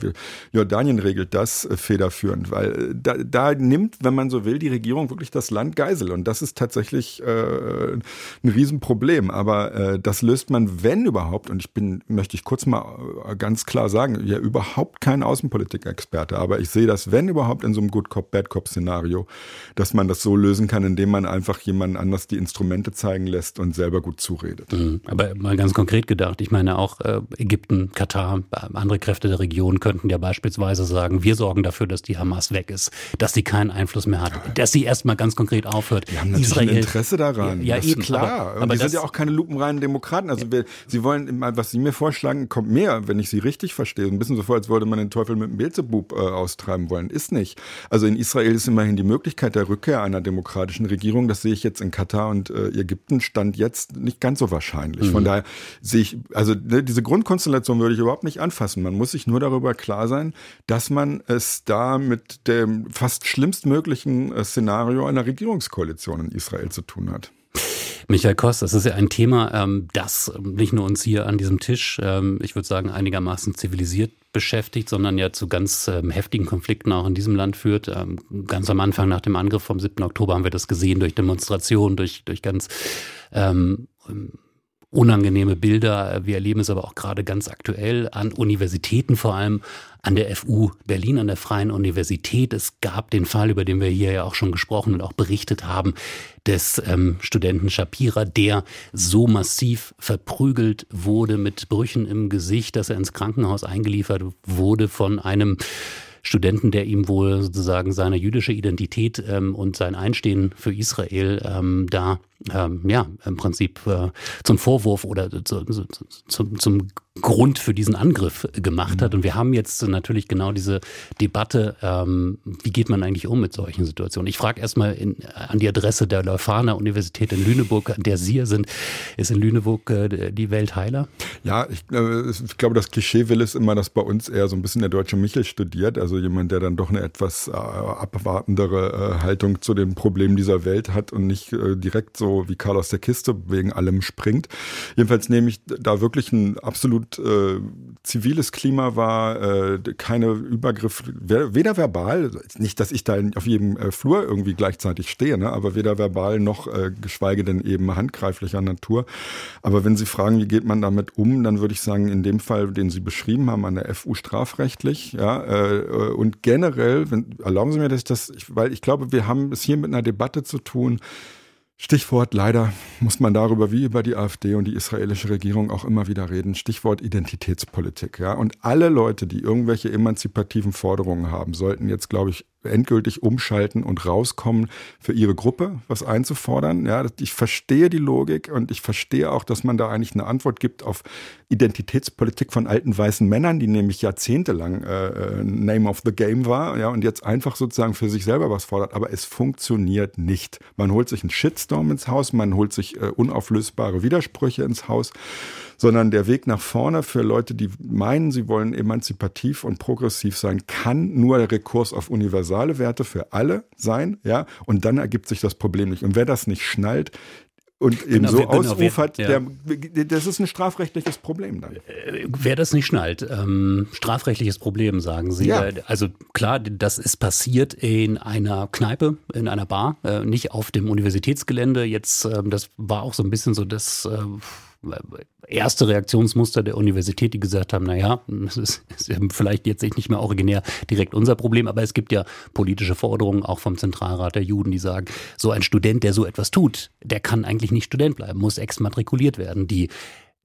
Jordanien regelt das äh, federführend, weil äh, da, da nimmt, wenn man so will, die Regierung wirklich das Land Geisel und das ist tatsächlich äh, ein Riesenproblem. Aber äh, das löst man, wenn überhaupt, und ich bin, möchte ich kurz mal ganz klar sagen, ja überhaupt kein Außenpolitik-Experte, aber ich sehe das, wenn überhaupt, in so einem Good Cop, Bad Cop-Szenario, dass man das so lösen kann, indem man einfach jemanden anders die Instrumente zeigen lässt und selber gut zuredet. Mhm. Aber mal ganz konkret gedacht, ich meine auch äh, Ägypten, Katar, andere Kräfte der Region könnten ja beispielsweise sagen, wir sorgen dafür, dass die Hamas weg ist, dass sie keinen Einfluss mehr hat, dass sie erstmal ganz konkret aufhört. Die haben natürlich Israel, ein Interesse daran. Ja, ja eben, klar. Aber, aber die sind ja auch keine lupenreinen Demokraten. Also wir, sie wollen, was sie mir vorschlagen, kommt mehr, wenn ich sie richtig verstehe. Ein bisschen so vor, als wollte man den Teufel mit dem Beelzebub äh, austreiben wollen. Ist nicht. Also in Israel ist immerhin die Möglichkeit der Rückkehr einer demokratischen Regierung. Das sehe ich jetzt in Katar und äh, Ägypten stand jetzt nicht ganz so wahrscheinlich. Mhm. Von daher sehe ich, also ne, diese Grundkonstellation würde ich überhaupt nicht anfassen. Man muss sich nur darüber klar sein, dass man es da mit dem fast schlimmstmöglichen äh, Szenario einer Regierungskoalition in Israel zu tun hat. Michael Kost, das ist ja ein Thema, ähm, das nicht nur uns hier an diesem Tisch, ähm, ich würde sagen, einigermaßen zivilisiert beschäftigt, sondern ja zu ganz ähm, heftigen Konflikten auch in diesem Land führt. ganz am Anfang nach dem Angriff vom 7. Oktober haben wir das gesehen durch Demonstrationen, durch, durch ganz ähm, unangenehme Bilder. Wir erleben es aber auch gerade ganz aktuell an Universitäten, vor allem an der FU Berlin, an der Freien Universität. Es gab den Fall, über den wir hier ja auch schon gesprochen und auch berichtet haben, des ähm, Studenten Shapira, der so massiv verprügelt wurde mit Brüchen im Gesicht, dass er ins Krankenhaus eingeliefert wurde von einem Studenten, der ihm wohl sozusagen seine jüdische Identität ähm, und sein Einstehen für Israel ähm, da ähm, ja im Prinzip äh, zum Vorwurf oder zu, zu, zum, zum Grund für diesen Angriff gemacht hat. Und wir haben jetzt natürlich genau diese Debatte, ähm, wie geht man eigentlich um mit solchen Situationen? Ich frage erstmal in, an die Adresse der Leuphana Universität in Lüneburg, an der Sie hier sind. Ist in Lüneburg äh, die Welt heiler? Ja, ich, äh, ich, glaube, das Klischee will es immer, dass bei uns eher so ein bisschen der deutsche Michel studiert, also jemand, der dann doch eine etwas äh, abwartendere äh, Haltung zu den Problemen dieser Welt hat und nicht äh, direkt so wie Carlos der Kiste wegen allem springt. Jedenfalls nehme ich da wirklich ein absolut äh, ziviles Klima war, äh, keine Übergriff, weder verbal, nicht, dass ich da auf jedem äh, Flur irgendwie gleichzeitig stehe, ne, aber weder verbal noch äh, geschweige denn eben handgreiflicher Natur. Aber wenn Sie fragen, wie geht man damit um, dann würde ich sagen, in dem Fall, den Sie beschrieben haben, an der FU strafrechtlich, ja, äh, und generell, wenn, erlauben Sie mir, dass ich das, ich, weil ich glaube, wir haben es hier mit einer Debatte zu tun, Stichwort, leider muss man darüber wie über die AfD und die israelische Regierung auch immer wieder reden. Stichwort Identitätspolitik. Ja? Und alle Leute, die irgendwelche emanzipativen Forderungen haben, sollten jetzt, glaube ich, endgültig umschalten und rauskommen, für ihre Gruppe was einzufordern. Ja, ich verstehe die Logik und ich verstehe auch, dass man da eigentlich eine Antwort gibt auf Identitätspolitik von alten weißen Männern, die nämlich jahrzehntelang äh, äh, Name of the Game war, ja, und jetzt einfach sozusagen für sich selber was fordert. Aber es funktioniert nicht. Man holt sich einen Shitstorm ins Haus, man holt sich äh, unauflösbare Widersprüche ins Haus sondern der Weg nach vorne für Leute, die meinen, sie wollen emanzipativ und progressiv sein, kann nur der Rekurs auf universale Werte für alle sein, ja, und dann ergibt sich das Problem nicht. Und wer das nicht schnallt, und eben genau, so genau, ausufert, ja. der, das ist ein strafrechtliches Problem dann. Äh, wer das nicht schnallt, ähm, strafrechtliches Problem, sagen Sie. Ja. Äh, also klar, das ist passiert in einer Kneipe, in einer Bar, äh, nicht auf dem Universitätsgelände. Jetzt, äh, das war auch so ein bisschen so das äh, erste Reaktionsmuster der Universität, die gesagt haben, naja, das ist, ist vielleicht jetzt nicht mehr originär direkt unser Problem, aber es gibt ja politische Forderungen auch vom Zentralrat der Juden, die sagen, so ein Student, der so etwas tut, der kann eigentlich nicht Student bleiben, muss exmatrikuliert werden. Die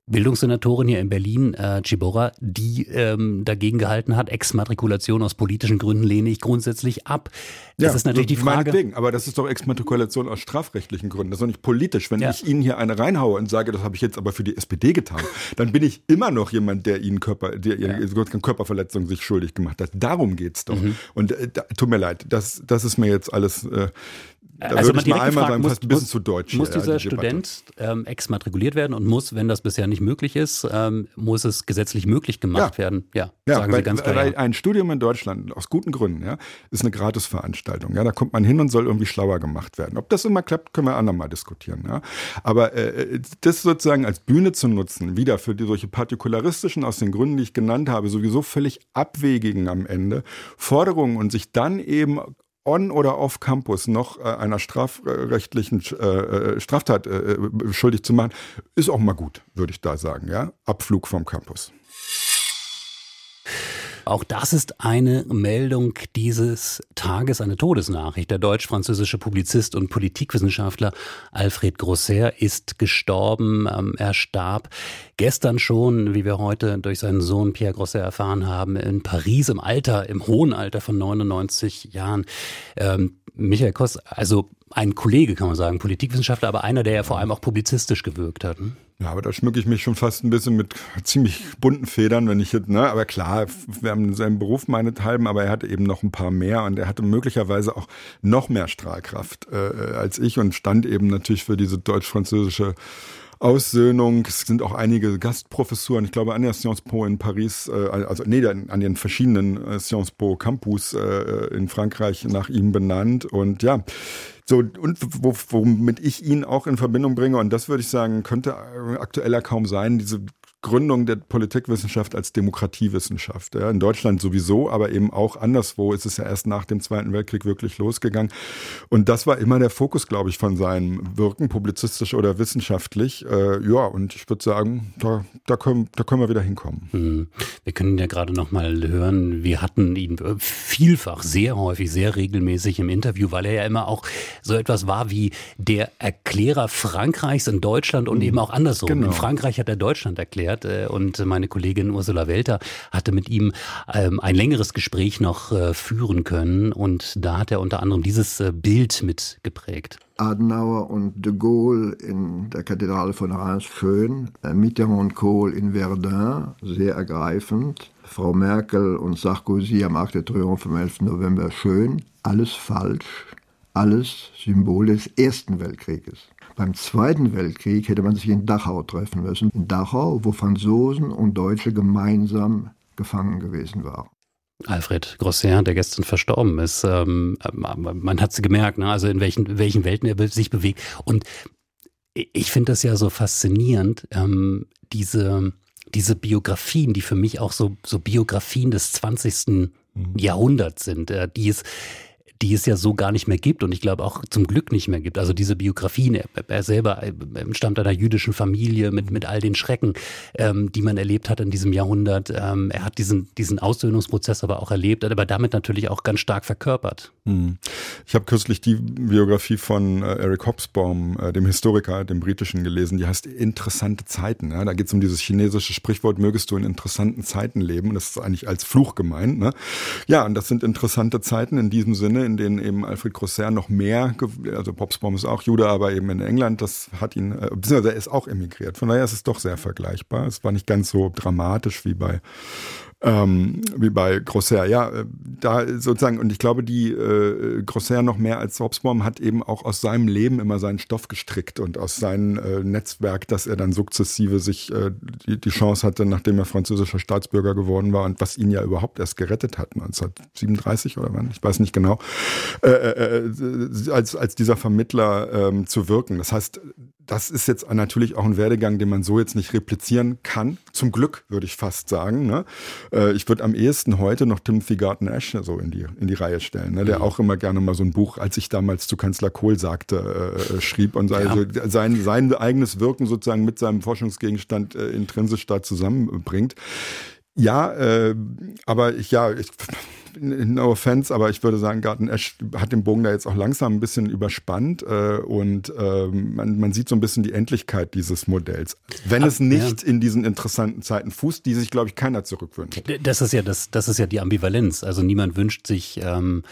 Bildungssenatorin hier in Berlin, äh, Chibora, die ähm, dagegen gehalten hat, Exmatrikulation aus politischen Gründen lehne ich grundsätzlich ab. Das ja, ist natürlich die Frage. Meinetwegen, aber das ist doch Exmatrikulation aus strafrechtlichen Gründen. Das ist doch nicht politisch. Wenn ja. ich Ihnen hier eine reinhaue und sage, das habe ich jetzt aber für die SPD getan, [LAUGHS] dann bin ich immer noch jemand, der Ihnen Körper, der ja. Körperverletzung sich schuldig gemacht hat. Darum geht's doch. Mhm. Und äh, da, tut mir leid, das, das ist mir jetzt alles äh, da also würde ich mal einmal sagen, muss, fast ein bisschen zu deutsch. Muss dieser die Student ähm, exmatrikuliert werden und muss, wenn das bisher nicht möglich ist, ähm, muss es gesetzlich möglich gemacht ja. werden? Ja, ja sagen weil, Sie ganz klar. Weil ja. ein Studium in Deutschland, aus guten Gründen, ja, ist eine Gratisveranstaltung. Ja, da kommt man hin und soll irgendwie schlauer gemacht werden. Ob das immer klappt, können wir andermal diskutieren. Ja. Aber äh, das sozusagen als Bühne zu nutzen, wieder für die solche partikularistischen, aus den Gründen, die ich genannt habe, sowieso völlig abwegigen am Ende Forderungen und sich dann eben on oder off Campus noch äh, einer strafrechtlichen äh, äh Straftat schuldig zu machen, ist auch mal gut, würde ich da sagen. Ja, Abflug vom Campus. Auch das ist eine Meldung dieses Tages, eine Todesnachricht. Der deutsch-französische Publizist und Politikwissenschaftler Alfred Grosser ist gestorben. Ähm, er starb gestern schon, wie wir heute durch seinen Sohn Pierre Grosser erfahren haben, in Paris im Alter, im hohen Alter von 99 Jahren. Ähm, Michael Koss, also ein Kollege, kann man sagen, Politikwissenschaftler, aber einer, der ja vor allem auch publizistisch gewirkt hat. Hm? Ja, aber da schmücke ich mich schon fast ein bisschen mit ziemlich bunten Federn, wenn ich jetzt, ne, aber klar, wir haben seinen Beruf meinethalben, aber er hatte eben noch ein paar mehr und er hatte möglicherweise auch noch mehr Strahlkraft äh, als ich und stand eben natürlich für diese deutsch-französische Aussöhnung. Es sind auch einige Gastprofessuren. Ich glaube, an der Sciences Po in Paris, äh, also nee, an den verschiedenen äh, Sciences Po Campus äh, in Frankreich nach ihm benannt. Und ja, so, und womit ich ihn auch in Verbindung bringe, und das würde ich sagen, könnte aktueller kaum sein, diese Gründung der Politikwissenschaft als Demokratiewissenschaft. Ja, in Deutschland sowieso, aber eben auch anderswo ist es ja erst nach dem Zweiten Weltkrieg wirklich losgegangen. Und das war immer der Fokus, glaube ich, von seinem Wirken, publizistisch oder wissenschaftlich. Äh, ja, und ich würde sagen, da, da, können, da können wir wieder hinkommen. Hm. Wir können ja gerade noch mal hören, wir hatten ihn vielfach, sehr häufig, sehr regelmäßig im Interview, weil er ja immer auch so etwas war wie der Erklärer Frankreichs in Deutschland und mhm. eben auch andersrum. Genau. In Frankreich hat er Deutschland erklärt erklärt. Äh, und meine Kollegin Ursula Welter hatte mit ihm ähm, ein längeres Gespräch noch äh, führen können. Und da hat er unter anderem dieses äh, Bild mitgeprägt. Adenauer und de Gaulle in der Kathedrale von Reims schön, Mitterrand und Kohl in Verdun sehr ergreifend, Frau Merkel und Sarkozy am Arc de Triomphe am 11. November schön, alles falsch, alles Symbol des Ersten Weltkrieges. Beim Zweiten Weltkrieg hätte man sich in Dachau treffen müssen. In Dachau, wo Franzosen und Deutsche gemeinsam gefangen gewesen waren. Alfred Grosser, der gestern verstorben ist. Ähm, man hat es gemerkt, ne? also in welchen, in welchen Welten er sich bewegt. Und ich finde das ja so faszinierend, ähm, diese, diese Biografien, die für mich auch so, so Biografien des 20. Mhm. Jahrhunderts sind, äh, die es die es ja so gar nicht mehr gibt und ich glaube auch zum Glück nicht mehr gibt. Also diese Biografien, er, er selber stammt einer jüdischen Familie mit, mit all den Schrecken, ähm, die man erlebt hat in diesem Jahrhundert. Ähm, er hat diesen, diesen Aussöhnungsprozess aber auch erlebt, aber damit natürlich auch ganz stark verkörpert. Hm. Ich habe kürzlich die Biografie von äh, Eric Hobsbawm, äh, dem Historiker, dem britischen, gelesen. Die heißt Interessante Zeiten. Ja? Da geht es um dieses chinesische Sprichwort, mögest du in interessanten Zeiten leben. Das ist eigentlich als Fluch gemeint. Ne? Ja, und das sind interessante Zeiten in diesem Sinne, in denen eben Alfred Grosser noch mehr, also Hobsbawm ist auch Jude, aber eben in England, das hat ihn, äh, beziehungsweise er ist auch emigriert. Von daher ist es doch sehr vergleichbar. Es war nicht ganz so dramatisch wie bei ähm, wie bei Grosser. Ja, äh, da sozusagen, und ich glaube, die äh, Grosser noch mehr als Hobsbawm hat eben auch aus seinem Leben immer seinen Stoff gestrickt und aus seinem äh, Netzwerk, dass er dann sukzessive sich äh, die, die Chance hatte, nachdem er französischer Staatsbürger geworden war und was ihn ja überhaupt erst gerettet hat, 1937 oder wann, ich weiß nicht genau, äh, äh, als, als dieser Vermittler ähm, zu wirken. Das heißt, das ist jetzt natürlich auch ein Werdegang, den man so jetzt nicht replizieren kann. Zum Glück, würde ich fast sagen. Ne? Äh, ich würde am ehesten heute noch Timothy Garton Ash so in die, in die Reihe stellen, ne? der mhm. auch immer gerne mal so ein Buch, als ich damals zu Kanzler Kohl sagte, äh, äh schrieb und also ja. sein, sein eigenes Wirken sozusagen mit seinem Forschungsgegenstand äh, intrinsisch da zusammenbringt. Ja, äh, aber ich, ja, ich, no offense, aber ich würde sagen, Garten Ash hat den Bogen da jetzt auch langsam ein bisschen überspannt äh, und äh, man, man sieht so ein bisschen die Endlichkeit dieses Modells. Wenn Ach, es nicht ja. in diesen interessanten Zeiten fußt, die sich, glaube ich, keiner zurückwünscht. Das ist ja das, das ist ja die Ambivalenz. Also niemand wünscht sich ähm,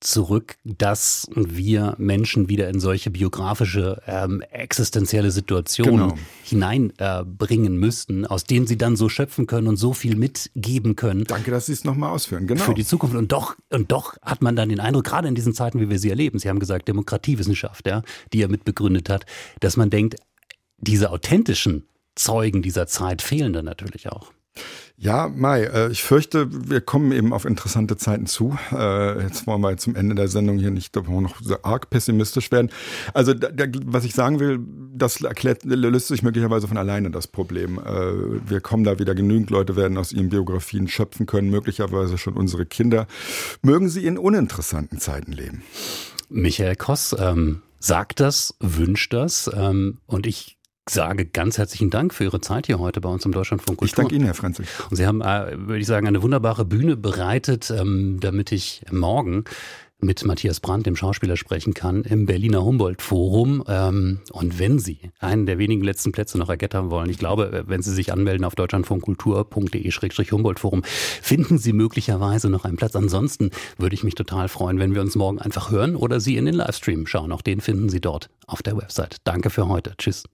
zurück, dass wir Menschen wieder in solche biografische, ähm, existenzielle Situationen genau. hineinbringen äh, müssten, aus denen sie dann so schöpfen können und so viel mitgeben können. Danke, dass Sie es nochmal ausführen. Genau. Für die Zukunft. Und doch, und doch hat man dann den Eindruck, gerade in diesen Zeiten, wie wir sie erleben, Sie haben gesagt, Demokratiewissenschaft, ja, die er mitbegründet hat, dass man denkt, diese authentischen Zeugen dieser Zeit fehlen dann natürlich auch. Ja, Mai, äh, ich fürchte, wir kommen eben auf interessante Zeiten zu. Äh, jetzt wollen wir zum Ende der Sendung hier nicht noch so arg pessimistisch werden. Also, was ich sagen will, das erklärt, löst sich möglicherweise von alleine das Problem. Äh, wir kommen da wieder genügend Leute werden aus ihren Biografien schöpfen können, möglicherweise schon unsere Kinder. Mögen sie in uninteressanten Zeiten leben. Michael Koss ähm, sagt das, wünscht das ähm, und ich sage ganz herzlichen Dank für Ihre Zeit hier heute bei uns im Deutschlandfunk Kultur. Ich danke Ihnen, Herr Franzig. Und Sie haben, äh, würde ich sagen, eine wunderbare Bühne bereitet, ähm, damit ich morgen mit Matthias Brandt, dem Schauspieler, sprechen kann im Berliner Humboldt-Forum. Ähm, und wenn Sie einen der wenigen letzten Plätze noch ergattern wollen, ich glaube, wenn Sie sich anmelden auf deutschlandfunkkultur.de-humboldt-forum, finden Sie möglicherweise noch einen Platz. Ansonsten würde ich mich total freuen, wenn wir uns morgen einfach hören oder Sie in den Livestream schauen. Auch den finden Sie dort auf der Website. Danke für heute. Tschüss.